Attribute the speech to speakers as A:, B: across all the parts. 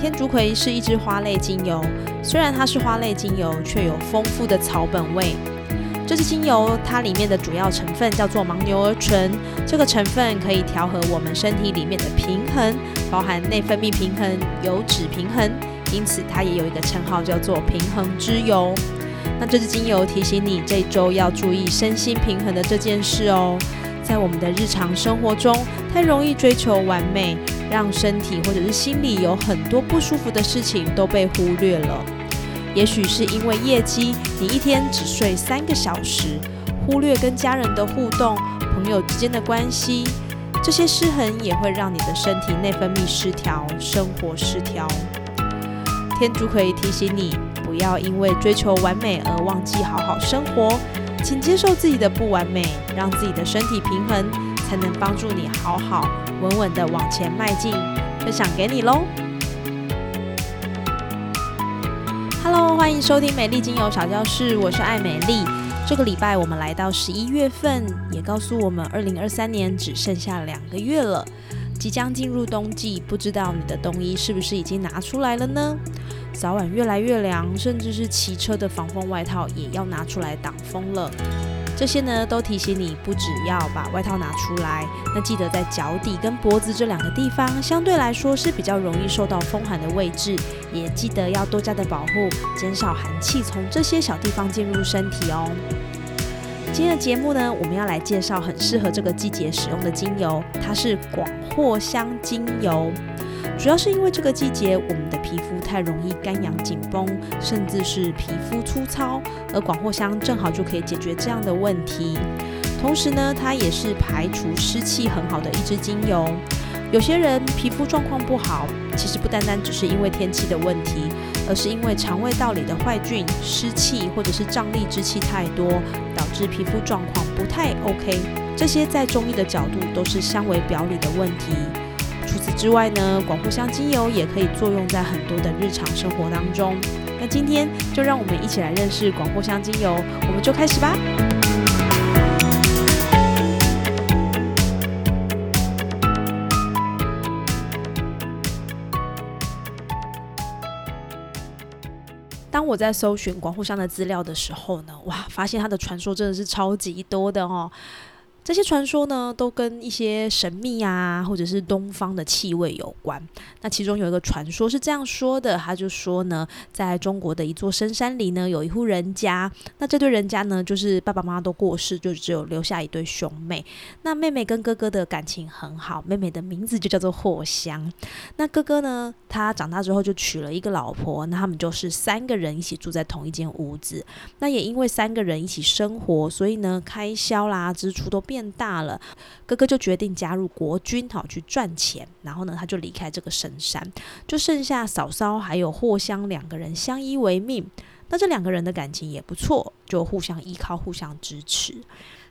A: 天竺葵是一支花类精油，虽然它是花类精油，却有丰富的草本味。这支精油它里面的主要成分叫做牻牛儿醇，这个成分可以调和我们身体里面的平衡，包含内分泌平衡、油脂平衡，因此它也有一个称号叫做平衡之油。那这支精油提醒你这周要注意身心平衡的这件事哦。在我们的日常生活中，太容易追求完美，让身体或者是心里有很多不舒服的事情都被忽略了。也许是因为业绩，你一天只睡三个小时，忽略跟家人的互动、朋友之间的关系，这些失衡也会让你的身体内分泌失调，生活失调。天竺可以提醒你，不要因为追求完美而忘记好好生活。请接受自己的不完美，让自己的身体平衡，才能帮助你好好稳稳的往前迈进。分享给你喽！Hello，欢迎收听美丽精油小教室，我是爱美丽。这个礼拜我们来到十一月份，也告诉我们二零二三年只剩下两个月了，即将进入冬季，不知道你的冬衣是不是已经拿出来了呢？早晚越来越凉，甚至是骑车的防风外套也要拿出来挡风了。这些呢，都提醒你不只要把外套拿出来，那记得在脚底跟脖子这两个地方，相对来说是比较容易受到风寒的位置，也记得要多加的保护，减少寒气从这些小地方进入身体哦。今天的节目呢，我们要来介绍很适合这个季节使用的精油，它是广藿香精油。主要是因为这个季节，我们的皮肤太容易干痒紧绷，甚至是皮肤粗糙，而广藿香正好就可以解决这样的问题。同时呢，它也是排除湿气很好的一支精油。有些人皮肤状况不好，其实不单单只是因为天气的问题，而是因为肠胃道里的坏菌、湿气或者是胀力之气太多，导致皮肤状况不太 OK。这些在中医的角度都是相为表里的问题。除此之外呢，广藿香精油也可以作用在很多的日常生活当中。那今天就让我们一起来认识广藿香精油，我们就开始吧。当我在搜寻广藿香的资料的时候呢，哇，发现它的传说真的是超级多的哦。这些传说呢，都跟一些神秘啊，或者是东方的气味有关。那其中有一个传说是这样说的，他就说呢，在中国的一座深山里呢，有一户人家。那这对人家呢，就是爸爸妈妈都过世，就只有留下一对兄妹。那妹妹跟哥哥的感情很好，妹妹的名字就叫做霍香。那哥哥呢，他长大之后就娶了一个老婆，那他们就是三个人一起住在同一间屋子。那也因为三个人一起生活，所以呢，开销啦、支出都变。变大了，哥哥就决定加入国军，好去赚钱。然后呢，他就离开这个深山，就剩下嫂嫂还有霍香两个人相依为命。那这两个人的感情也不错，就互相依靠，互相支持。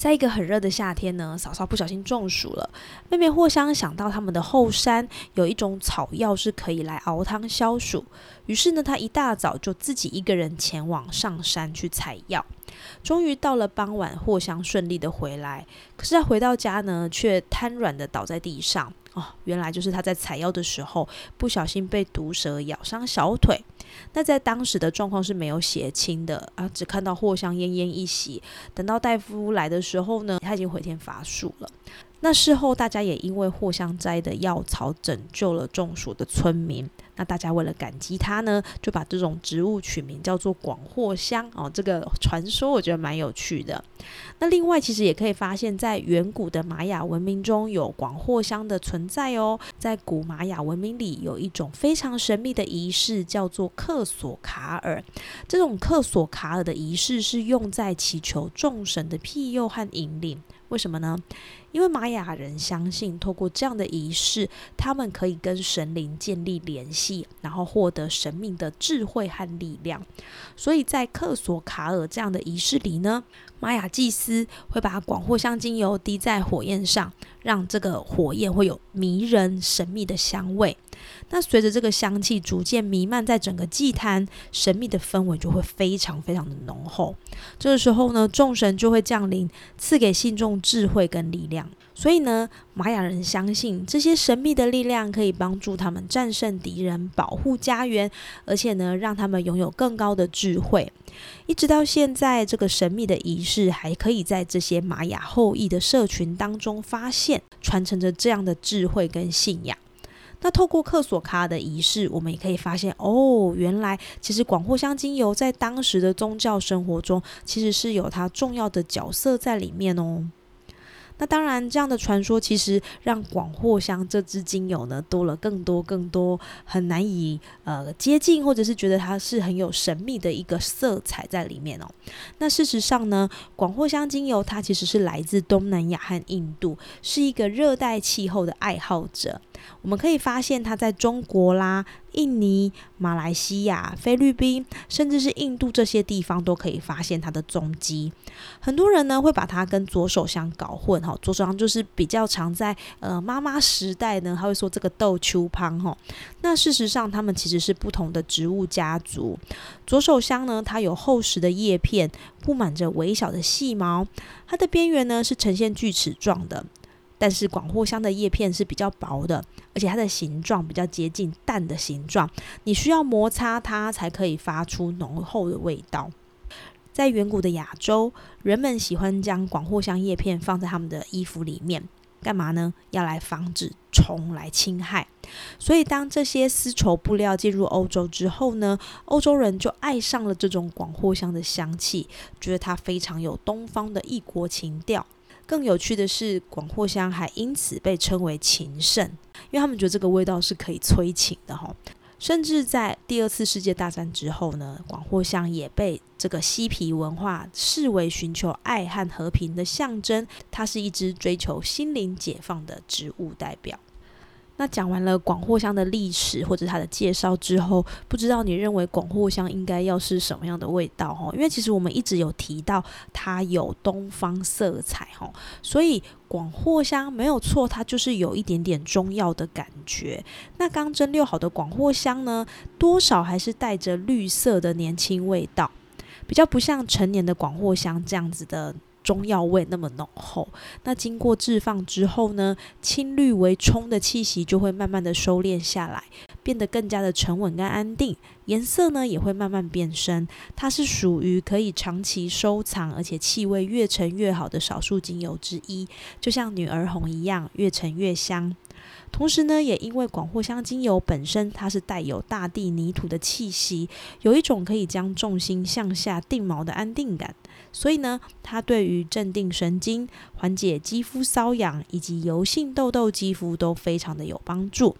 A: 在一个很热的夏天呢，嫂嫂不小心中暑了。妹妹霍香想到他们的后山有一种草药是可以来熬汤消暑，于是呢，她一大早就自己一个人前往上山去采药。终于到了傍晚，霍香顺利的回来，可是她回到家呢，却瘫软的倒在地上。哦，原来就是他在采药的时候不小心被毒蛇咬伤小腿。那在当时的状况是没有血清的啊，只看到藿香奄奄一息。等到大夫来的时候呢，他已经回天乏术了。那事后大家也因为藿香摘的药草拯救了中暑的村民。那大家为了感激他呢，就把这种植物取名叫做广藿香哦。这个传说我觉得蛮有趣的。那另外其实也可以发现，在远古的玛雅文明中有广藿香的存在哦。在古玛雅文明里，有一种非常神秘的仪式，叫做克索卡尔。这种克索卡尔的仪式是用在祈求众神的庇佑和引领。为什么呢？因为玛雅人相信，透过这样的仪式，他们可以跟神灵建立联系，然后获得神明的智慧和力量。所以在克索卡尔这样的仪式里呢，玛雅祭司会把广藿香精油滴在火焰上，让这个火焰会有迷人神秘的香味。那随着这个香气逐渐弥漫在整个祭坛，神秘的氛围就会非常非常的浓厚。这个时候呢，众神就会降临，赐给信众智慧跟力量。所以呢，玛雅人相信这些神秘的力量可以帮助他们战胜敌人、保护家园，而且呢，让他们拥有更高的智慧。一直到现在，这个神秘的仪式还可以在这些玛雅后裔的社群当中发现，传承着这样的智慧跟信仰。那透过克索卡的仪式，我们也可以发现，哦，原来其实广藿香精油在当时的宗教生活中，其实是有它重要的角色在里面哦。那当然，这样的传说其实让广藿香这支精油呢多了更多更多很难以呃接近，或者是觉得它是很有神秘的一个色彩在里面哦。那事实上呢，广藿香精油它其实是来自东南亚和印度，是一个热带气候的爱好者。我们可以发现它在中国啦。印尼、马来西亚、菲律宾，甚至是印度这些地方都可以发现它的踪迹。很多人呢会把它跟左手香搞混哈，左手香就是比较常在呃妈妈时代呢，他会说这个豆秋芳哈。那事实上，它们其实是不同的植物家族。左手香呢，它有厚实的叶片，布满着微小的细毛，它的边缘呢是呈现锯齿状的。但是广藿香的叶片是比较薄的，而且它的形状比较接近蛋的形状，你需要摩擦它才可以发出浓厚的味道。在远古的亚洲，人们喜欢将广藿香叶片放在他们的衣服里面，干嘛呢？要来防止虫来侵害。所以当这些丝绸布料进入欧洲之后呢，欧洲人就爱上了这种广藿香的香气，觉得它非常有东方的异国情调。更有趣的是，广藿香还因此被称为情圣，因为他们觉得这个味道是可以催情的哈。甚至在第二次世界大战之后呢，广藿香也被这个嬉皮文化视为寻求爱和和平的象征，它是一支追求心灵解放的植物代表。那讲完了广藿香的历史或者它的介绍之后，不知道你认为广藿香应该要是什么样的味道哈？因为其实我们一直有提到它有东方色彩哈，所以广藿香没有错，它就是有一点点中药的感觉。那刚蒸馏好的广藿香呢，多少还是带着绿色的年轻味道，比较不像成年的广藿香这样子的。中药味那么浓厚，那经过置放之后呢，青绿为冲的气息就会慢慢的收敛下来，变得更加的沉稳跟安定，颜色呢也会慢慢变深。它是属于可以长期收藏，而且气味越陈越好的少数精油之一，就像女儿红一样，越陈越香。同时呢，也因为广藿香精油本身它是带有大地泥土的气息，有一种可以将重心向下定锚的安定感。所以呢，它对于镇定神经、缓解肌肤瘙痒以及油性痘痘肌肤都非常的有帮助。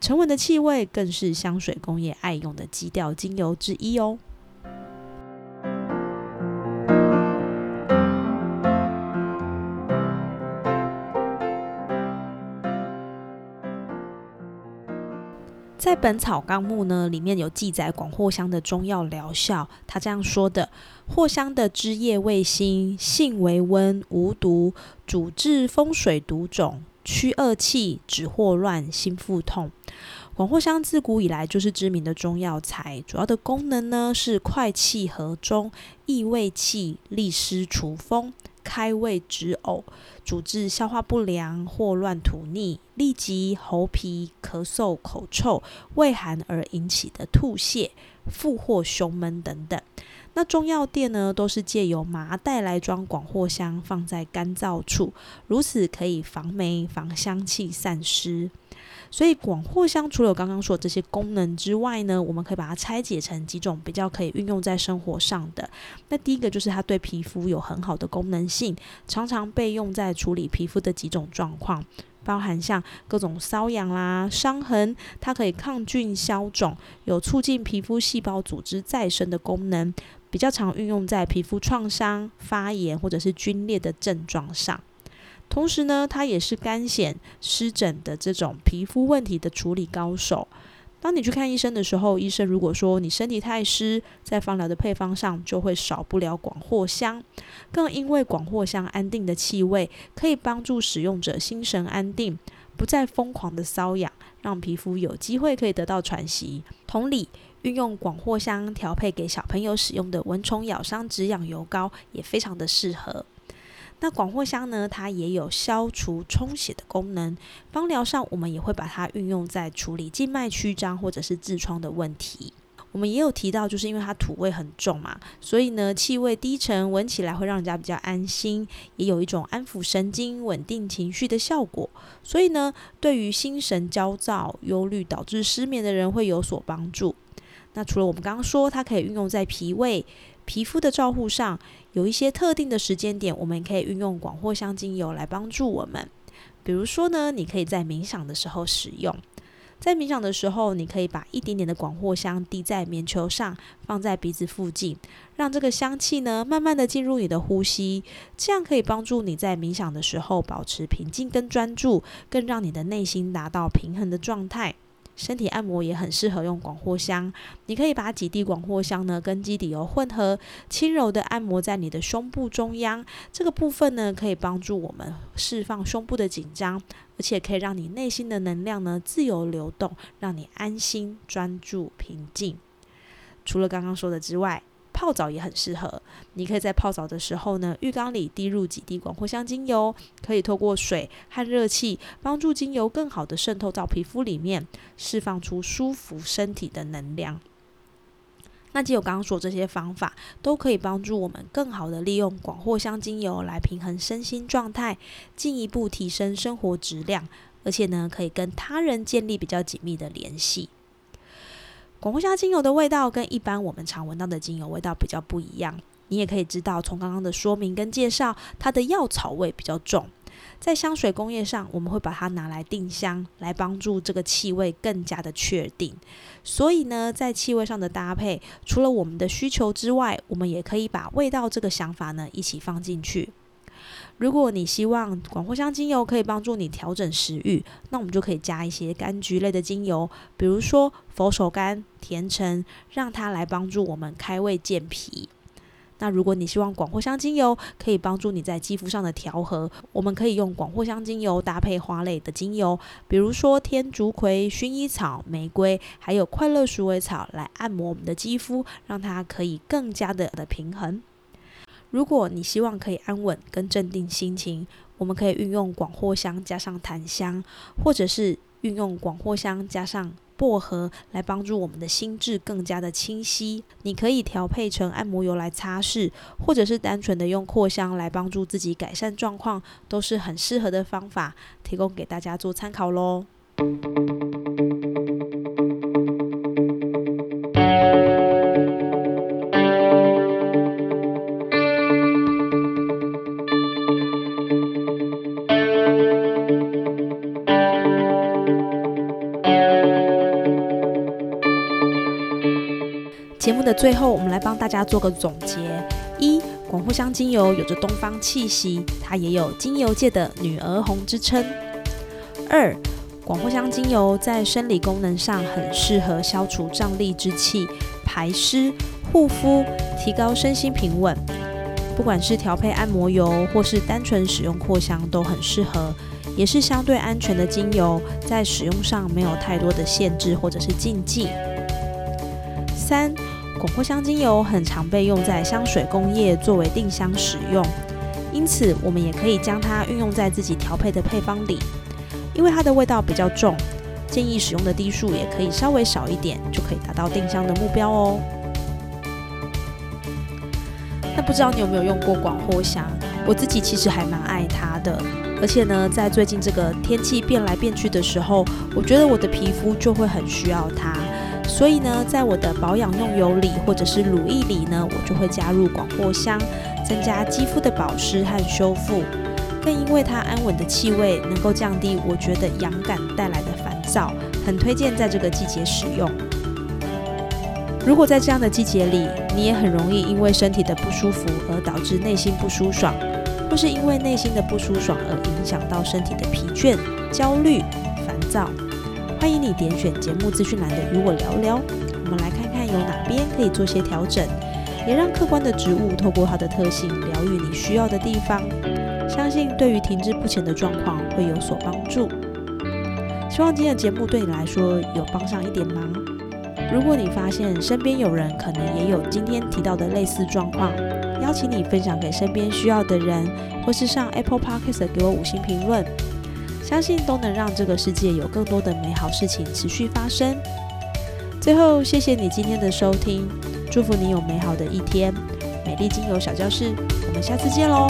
A: 沉稳的气味更是香水工业爱用的基调精油之一哦。在《本草纲目》呢，里面有记载广藿香的中药疗效。他这样说的：藿香的枝叶味辛，性为温，无毒，主治风水毒种，驱恶气，止霍乱，心腹痛。广藿香自古以来就是知名的中药材，主要的功能呢是快气和中，益胃气，利湿除风。开胃止呕，主治消化不良、霍乱、吐逆、痢疾、喉皮、咳嗽、口臭、胃寒而引起的吐泻、腹或胸闷等等。那中药店呢，都是借由麻袋来装广藿香，放在干燥处，如此可以防霉、防香气散失。所以广藿香除了刚刚说的这些功能之外呢，我们可以把它拆解成几种比较可以运用在生活上的。那第一个就是它对皮肤有很好的功能性，常常被用在处理皮肤的几种状况，包含像各种瘙痒啦、伤痕，它可以抗菌消肿，有促进皮肤细胞组织再生的功能，比较常运用在皮肤创伤、发炎或者是皲裂的症状上。同时呢，它也是干癣、湿疹的这种皮肤问题的处理高手。当你去看医生的时候，医生如果说你身体太湿，在芳疗的配方上就会少不了广藿香。更因为广藿香安定的气味，可以帮助使用者心神安定，不再疯狂的瘙痒，让皮肤有机会可以得到喘息。同理，运用广藿香调配给小朋友使用的蚊虫咬伤止痒油膏，也非常的适合。那广藿香呢？它也有消除充血的功能。芳疗上，我们也会把它运用在处理静脉曲张或者是痔疮的问题。我们也有提到，就是因为它土味很重嘛，所以呢，气味低沉，闻起来会让人家比较安心，也有一种安抚神经、稳定情绪的效果。所以呢，对于心神焦躁、忧虑导致失眠的人会有所帮助。那除了我们刚刚说，它可以运用在脾胃。皮肤的照护上，有一些特定的时间点，我们可以运用广藿香精油来帮助我们。比如说呢，你可以在冥想的时候使用。在冥想的时候，你可以把一点点的广藿香滴在棉球上，放在鼻子附近，让这个香气呢慢慢的进入你的呼吸，这样可以帮助你在冥想的时候保持平静跟专注，更让你的内心达到平衡的状态。身体按摩也很适合用广藿香，你可以把几滴广藿香呢跟基底油混合，轻柔的按摩在你的胸部中央，这个部分呢可以帮助我们释放胸部的紧张，而且可以让你内心的能量呢自由流动，让你安心、专注、平静。除了刚刚说的之外，泡澡也很适合，你可以在泡澡的时候呢，浴缸里滴入几滴广藿香精油，可以透过水和热气，帮助精油更好的渗透到皮肤里面，释放出舒服身体的能量。那既有刚刚说这些方法，都可以帮助我们更好的利用广藿香精油来平衡身心状态，进一步提升生活质量，而且呢，可以跟他人建立比较紧密的联系。广藿香精油的味道跟一般我们常闻到的精油味道比较不一样。你也可以知道，从刚刚的说明跟介绍，它的药草味比较重。在香水工业上，我们会把它拿来定香，来帮助这个气味更加的确定。所以呢，在气味上的搭配，除了我们的需求之外，我们也可以把味道这个想法呢一起放进去。如果你希望广藿香精油可以帮助你调整食欲，那我们就可以加一些柑橘类的精油，比如说佛手柑、甜橙，让它来帮助我们开胃健脾。那如果你希望广藿香精油可以帮助你在肌肤上的调和，我们可以用广藿香精油搭配花类的精油，比如说天竺葵、薰衣草、玫瑰，还有快乐鼠尾草来按摩我们的肌肤，让它可以更加的的平衡。如果你希望可以安稳跟镇定心情，我们可以运用广藿香加上檀香，或者是运用广藿香加上薄荷来帮助我们的心智更加的清晰。你可以调配成按摩油来擦拭，或者是单纯的用扩香来帮助自己改善状况，都是很适合的方法，提供给大家做参考喽。节目的最后，我们来帮大家做个总结：一，广藿香精油有着东方气息，它也有精油界的女儿红之称；二，广藿香精油在生理功能上很适合消除胀力之气、排湿、护肤、提高身心平稳。不管是调配按摩油，或是单纯使用扩香，都很适合，也是相对安全的精油，在使用上没有太多的限制或者是禁忌。三广藿香精油很常被用在香水工业作为定香使用，因此我们也可以将它运用在自己调配的配方里。因为它的味道比较重，建议使用的滴数也可以稍微少一点，就可以达到定香的目标哦。那不知道你有没有用过广藿香？我自己其实还蛮爱它的，而且呢，在最近这个天气变来变去的时候，我觉得我的皮肤就会很需要它。所以呢，在我的保养用油里或者是乳液里呢，我就会加入广藿香，增加肌肤的保湿和修复。更因为它安稳的气味，能够降低我觉得痒感带来的烦躁，很推荐在这个季节使用。如果在这样的季节里，你也很容易因为身体的不舒服而导致内心不舒爽，或是因为内心的不舒爽而影响到身体的疲倦、焦虑、烦躁，欢迎你点选节目资讯栏的与我聊聊，我们来看看有哪边可以做些调整，也让客观的植物透过它的特性疗愈你需要的地方，相信对于停滞不前的状况会有所帮助。希望今天的节目对你来说有帮上一点忙。如果你发现身边有人可能也有今天提到的类似状况，邀请你分享给身边需要的人，或是上 Apple Podcast 给我五星评论，相信都能让这个世界有更多的美好事情持续发生。最后，谢谢你今天的收听，祝福你有美好的一天。美丽精油小教室，我们下次见喽。